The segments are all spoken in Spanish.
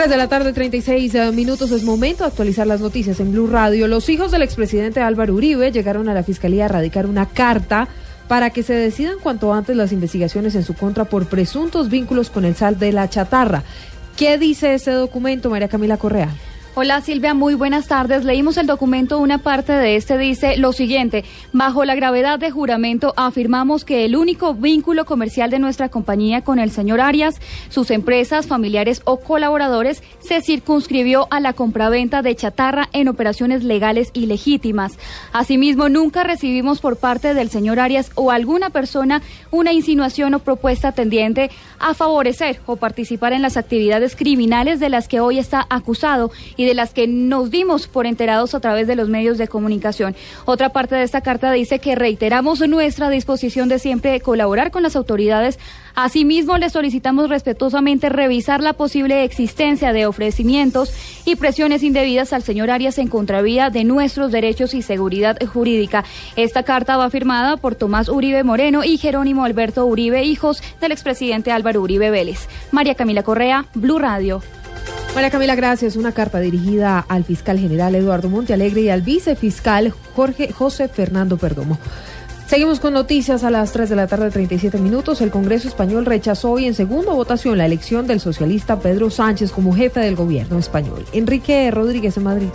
3 de la tarde, 36 eh, minutos. Es momento de actualizar las noticias en Blue Radio. Los hijos del expresidente Álvaro Uribe llegaron a la fiscalía a radicar una carta para que se decidan cuanto antes las investigaciones en su contra por presuntos vínculos con el sal de la chatarra. ¿Qué dice ese documento, María Camila Correa? Hola Silvia, muy buenas tardes. Leímos el documento, una parte de este dice lo siguiente, bajo la gravedad de juramento afirmamos que el único vínculo comercial de nuestra compañía con el señor Arias, sus empresas, familiares o colaboradores se circunscribió a la compraventa de chatarra en operaciones legales y legítimas. Asimismo, nunca recibimos por parte del señor Arias o alguna persona una insinuación o propuesta tendiente a favorecer o participar en las actividades criminales de las que hoy está acusado y de las que nos dimos por enterados a través de los medios de comunicación. Otra parte de esta carta dice que reiteramos nuestra disposición de siempre colaborar con las autoridades. Asimismo, le solicitamos respetuosamente revisar la posible existencia de ofrecimientos y presiones indebidas al señor Arias en contravía de nuestros derechos y seguridad jurídica. Esta carta va firmada por Tomás Uribe Moreno y Jerónimo Alberto Uribe, hijos del expresidente Álvaro Uribe Vélez. María Camila Correa, Blue Radio. María Camila, gracias. Una carta dirigida al fiscal general Eduardo Montealegre y al vicefiscal Jorge José Fernando Perdomo. Seguimos con noticias a las 3 de la tarde, 37 minutos. El Congreso Español rechazó hoy en segunda votación la elección del socialista Pedro Sánchez como jefe del gobierno español. Enrique Rodríguez en Madrid.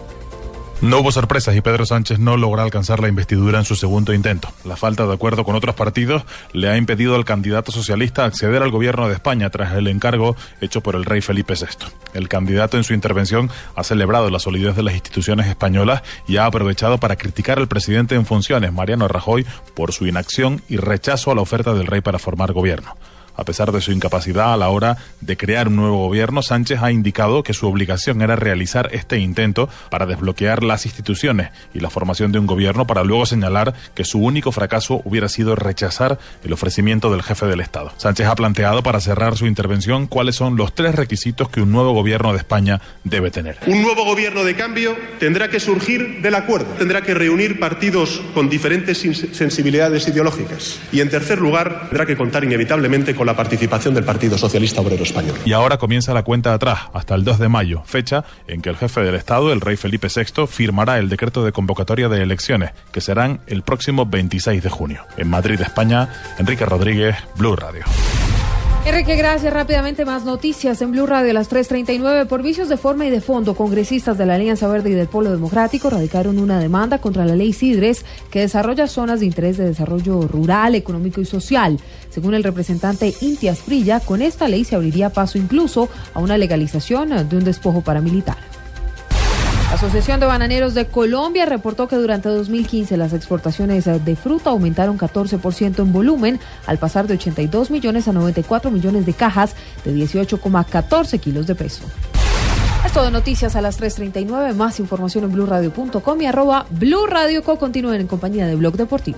No hubo sorpresas y Pedro Sánchez no logra alcanzar la investidura en su segundo intento. La falta de acuerdo con otros partidos le ha impedido al candidato socialista acceder al gobierno de España tras el encargo hecho por el rey Felipe VI. El candidato en su intervención ha celebrado la solidez de las instituciones españolas y ha aprovechado para criticar al presidente en funciones, Mariano Rajoy, por su inacción y rechazo a la oferta del rey para formar gobierno. A pesar de su incapacidad a la hora de crear un nuevo gobierno, Sánchez ha indicado que su obligación era realizar este intento para desbloquear las instituciones y la formación de un gobierno para luego señalar que su único fracaso hubiera sido rechazar el ofrecimiento del jefe del Estado. Sánchez ha planteado para cerrar su intervención cuáles son los tres requisitos que un nuevo gobierno de España debe tener. Un nuevo gobierno de cambio tendrá que surgir del acuerdo, tendrá que reunir partidos con diferentes sensibilidades ideológicas y en tercer lugar tendrá que contar inevitablemente con la participación del Partido Socialista Obrero Español. Y ahora comienza la cuenta atrás, hasta el 2 de mayo, fecha en que el jefe del Estado, el rey Felipe VI, firmará el decreto de convocatoria de elecciones, que serán el próximo 26 de junio. En Madrid, España, Enrique Rodríguez, Blue Radio. Enrique, gracias. Rápidamente más noticias en Blue Radio a las 3.39. Por vicios de forma y de fondo, congresistas de la Alianza Verde y del Polo Democrático radicaron una demanda contra la ley Sidres que desarrolla zonas de interés de desarrollo rural, económico y social. Según el representante Intias Prilla, con esta ley se abriría paso incluso a una legalización de un despojo paramilitar. Asociación de Bananeros de Colombia reportó que durante 2015 las exportaciones de fruta aumentaron 14% en volumen, al pasar de 82 millones a 94 millones de cajas de 18,14 kilos de peso. Es todo noticias a las 3.39. Más información en blurradio.com y arroba blurradioco. Continúen en compañía de Blog Deportivo.